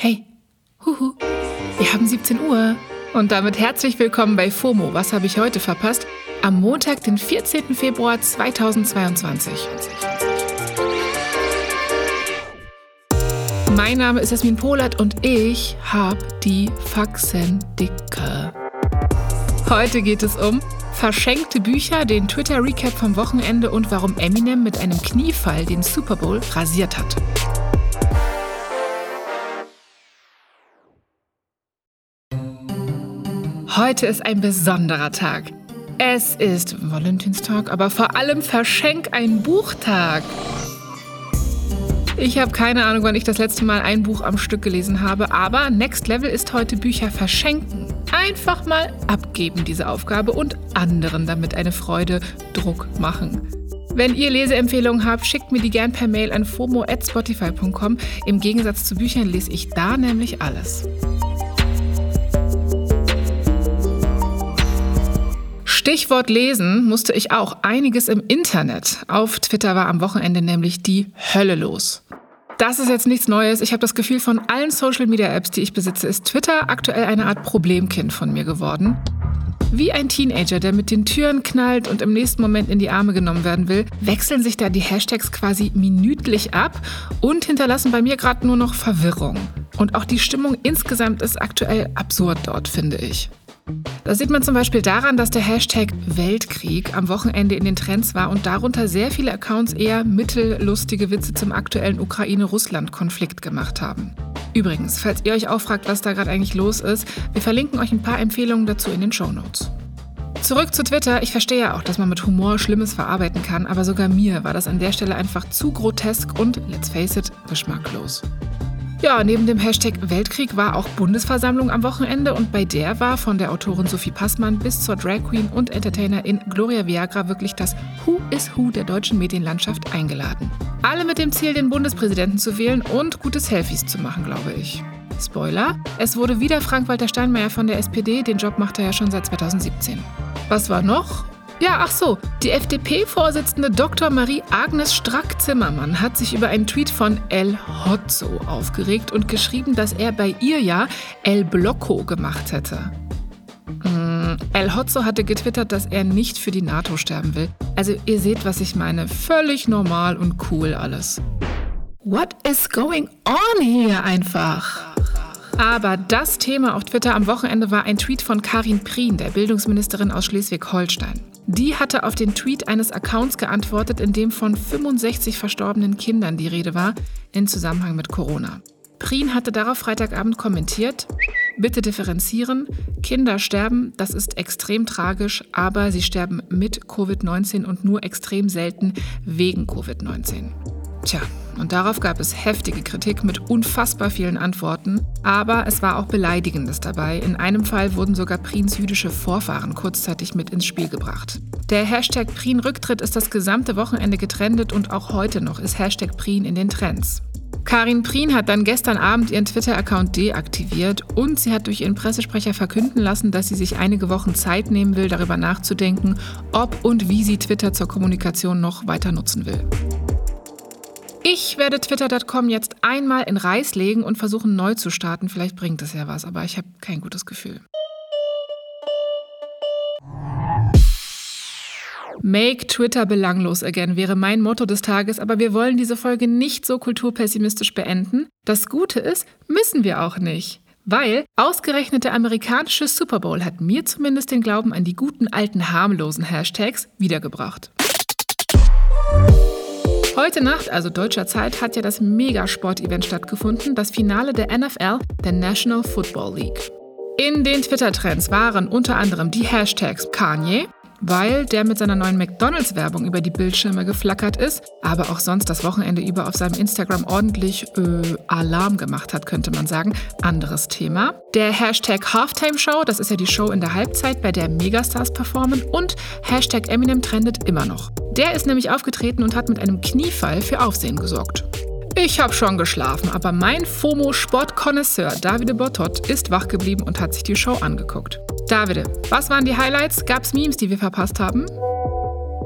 Hey, huhu, wir haben 17 Uhr. Und damit herzlich willkommen bei FOMO. Was habe ich heute verpasst? Am Montag, den 14. Februar 2022. Mein Name ist Jasmin Polat und ich habe die Faxendicke. Heute geht es um verschenkte Bücher, den Twitter-Recap vom Wochenende und warum Eminem mit einem Kniefall den Super Bowl rasiert hat. Heute ist ein besonderer Tag. Es ist Valentinstag, aber vor allem Verschenk ein Buchtag. Ich habe keine Ahnung, wann ich das letzte Mal ein Buch am Stück gelesen habe, aber Next Level ist heute Bücher verschenken. Einfach mal abgeben diese Aufgabe und anderen damit eine Freude Druck machen. Wenn ihr Leseempfehlungen habt, schickt mir die gern per Mail an fomo@spotify.com. Im Gegensatz zu Büchern lese ich da nämlich alles. Stichwort lesen musste ich auch einiges im Internet. Auf Twitter war am Wochenende nämlich die Hölle los. Das ist jetzt nichts Neues. Ich habe das Gefühl, von allen Social-Media-Apps, die ich besitze, ist Twitter aktuell eine Art Problemkind von mir geworden. Wie ein Teenager, der mit den Türen knallt und im nächsten Moment in die Arme genommen werden will, wechseln sich da die Hashtags quasi minütlich ab und hinterlassen bei mir gerade nur noch Verwirrung. Und auch die Stimmung insgesamt ist aktuell absurd dort, finde ich. Das sieht man zum Beispiel daran, dass der Hashtag Weltkrieg am Wochenende in den Trends war und darunter sehr viele Accounts eher mittellustige Witze zum aktuellen Ukraine-Russland-Konflikt gemacht haben. Übrigens, falls ihr euch auch fragt, was da gerade eigentlich los ist, wir verlinken euch ein paar Empfehlungen dazu in den Show Notes. Zurück zu Twitter. Ich verstehe ja auch, dass man mit Humor Schlimmes verarbeiten kann, aber sogar mir war das an der Stelle einfach zu grotesk und, let's face it, geschmacklos. Ja, neben dem Hashtag Weltkrieg war auch Bundesversammlung am Wochenende und bei der war von der Autorin Sophie Passmann bis zur Drag Queen und Entertainerin Gloria Viagra wirklich das Who is Who der deutschen Medienlandschaft eingeladen. Alle mit dem Ziel, den Bundespräsidenten zu wählen und gute Selfies zu machen, glaube ich. Spoiler, es wurde wieder Frank-Walter Steinmeier von der SPD, den Job macht er ja schon seit 2017. Was war noch? Ja, ach so. Die FDP-Vorsitzende Dr. Marie-Agnes Strack-Zimmermann hat sich über einen Tweet von El Hotzo aufgeregt und geschrieben, dass er bei ihr ja El Blocco gemacht hätte. Hm, El Hotzo hatte getwittert, dass er nicht für die NATO sterben will. Also ihr seht, was ich meine. Völlig normal und cool alles. What is going on hier einfach? Aber das Thema auf Twitter am Wochenende war ein Tweet von Karin Prien, der Bildungsministerin aus Schleswig-Holstein. Die hatte auf den Tweet eines Accounts geantwortet, in dem von 65 verstorbenen Kindern die Rede war, in Zusammenhang mit Corona. Prien hatte darauf Freitagabend kommentiert, bitte differenzieren, Kinder sterben, das ist extrem tragisch, aber sie sterben mit Covid-19 und nur extrem selten wegen Covid-19. Tja, und darauf gab es heftige Kritik mit unfassbar vielen Antworten, aber es war auch Beleidigendes dabei. In einem Fall wurden sogar Prins jüdische Vorfahren kurzzeitig mit ins Spiel gebracht. Der Hashtag Prien Rücktritt ist das gesamte Wochenende getrendet und auch heute noch ist Hashtag Prien in den Trends. Karin Prien hat dann gestern Abend ihren Twitter-Account deaktiviert und sie hat durch ihren Pressesprecher verkünden lassen, dass sie sich einige Wochen Zeit nehmen will, darüber nachzudenken, ob und wie sie Twitter zur Kommunikation noch weiter nutzen will. Ich werde Twitter.com jetzt einmal in Reis legen und versuchen neu zu starten. Vielleicht bringt es ja was, aber ich habe kein gutes Gefühl. Make Twitter belanglos again wäre mein Motto des Tages, aber wir wollen diese Folge nicht so kulturpessimistisch beenden. Das Gute ist, müssen wir auch nicht. Weil ausgerechnet der amerikanische Super Bowl hat mir zumindest den Glauben an die guten alten harmlosen Hashtags wiedergebracht. Heute Nacht, also deutscher Zeit, hat ja das Megasport-Event stattgefunden, das Finale der NFL, der National Football League. In den Twitter-Trends waren unter anderem die Hashtags Kanye, weil der mit seiner neuen McDonalds-Werbung über die Bildschirme geflackert ist, aber auch sonst das Wochenende über auf seinem Instagram ordentlich äh, Alarm gemacht hat, könnte man sagen. Anderes Thema. Der Hashtag Halftime Show, das ist ja die Show in der Halbzeit, bei der Megastars performen und Hashtag Eminem trendet immer noch. Der ist nämlich aufgetreten und hat mit einem Kniefall für Aufsehen gesorgt. Ich habe schon geschlafen, aber mein FOMO-Sportkonnoisseur Davide Bottot ist wach geblieben und hat sich die Show angeguckt. Davide, was waren die Highlights? Gab's Memes, die wir verpasst haben?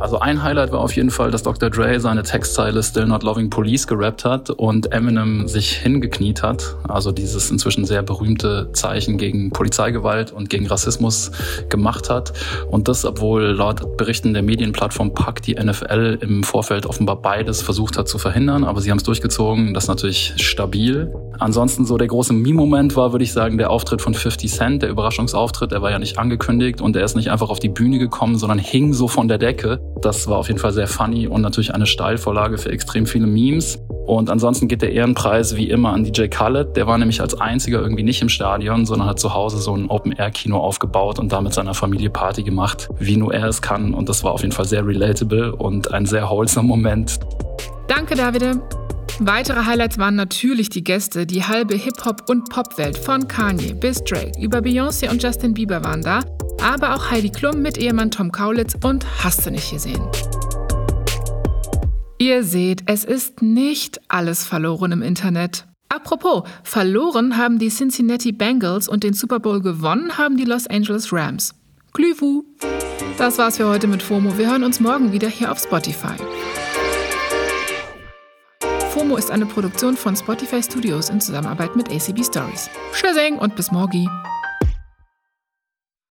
Also ein Highlight war auf jeden Fall, dass Dr. Dre seine Textzeile Still Not Loving Police gerappt hat und Eminem sich hingekniet hat. Also dieses inzwischen sehr berühmte Zeichen gegen Polizeigewalt und gegen Rassismus gemacht hat. Und das, obwohl laut Berichten der Medienplattform Pack die NFL im Vorfeld offenbar beides versucht hat zu verhindern. Aber sie haben es durchgezogen. Das ist natürlich stabil. Ansonsten so der große Meme-Moment war, würde ich sagen, der Auftritt von 50 Cent, der Überraschungsauftritt. Er war ja nicht angekündigt und er ist nicht einfach auf die Bühne gekommen, sondern hing so von der Decke. Das war auf jeden Fall sehr funny und natürlich eine Steilvorlage für extrem viele Memes. Und ansonsten geht der Ehrenpreis wie immer an DJ Khaled. Der war nämlich als einziger irgendwie nicht im Stadion, sondern hat zu Hause so ein Open-Air-Kino aufgebaut und damit seiner Familie Party gemacht, wie nur er es kann. Und das war auf jeden Fall sehr relatable und ein sehr wholesome Moment. Danke, Davide. Weitere Highlights waren natürlich die Gäste. Die halbe Hip-Hop- und Pop-Welt von Kanye bis Drake über Beyoncé und Justin Bieber waren da, aber auch Heidi Klum mit Ehemann Tom Kaulitz und Hast du nicht gesehen. Ihr seht, es ist nicht alles verloren im Internet. Apropos, verloren haben die Cincinnati Bengals und den Super Bowl gewonnen haben die Los Angeles Rams. Glühwu! Das war's für heute mit FOMO. Wir hören uns morgen wieder hier auf Spotify. FOMO ist eine Produktion von Spotify Studios in Zusammenarbeit mit ACB Stories. Tschüssing und bis morgen.